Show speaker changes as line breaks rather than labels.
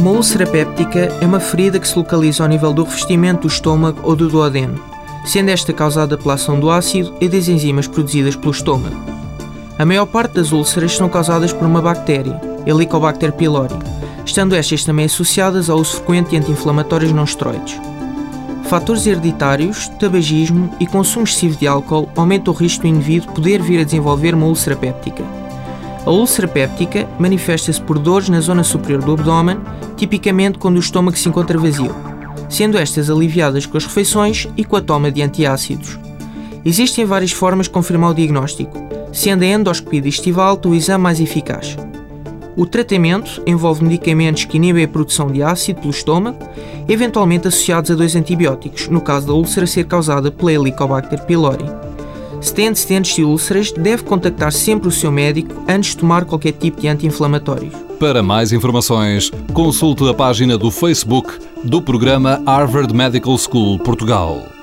Uma úlcera péptica é uma ferida que se localiza ao nível do revestimento do estômago ou do duodeno, sendo esta causada pela ação do ácido e das enzimas produzidas pelo estômago. A maior parte das úlceras são causadas por uma bactéria, Helicobacter pylori, estando estas também associadas ao uso frequente de anti-inflamatórios não esteroides. Fatores hereditários, tabagismo e consumo excessivo de álcool aumentam o risco do indivíduo poder vir a desenvolver uma úlcera péptica. A úlcera péptica manifesta-se por dores na zona superior do abdômen, tipicamente quando o estômago se encontra vazio, sendo estas aliviadas com as refeições e com a toma de antiácidos. Existem várias formas de confirmar o diagnóstico, sendo a endoscopia digestiva o exame mais eficaz. O tratamento envolve medicamentos que inibem a produção de ácido pelo estômago, eventualmente associados a dois antibióticos, no caso da úlcera ser causada pela Helicobacter pylori. Se tem antecedentes de úlceras, deve contactar sempre o seu médico antes de tomar qualquer tipo de anti-inflamatórios.
Para mais informações, consulte a página do Facebook do programa Harvard Medical School Portugal.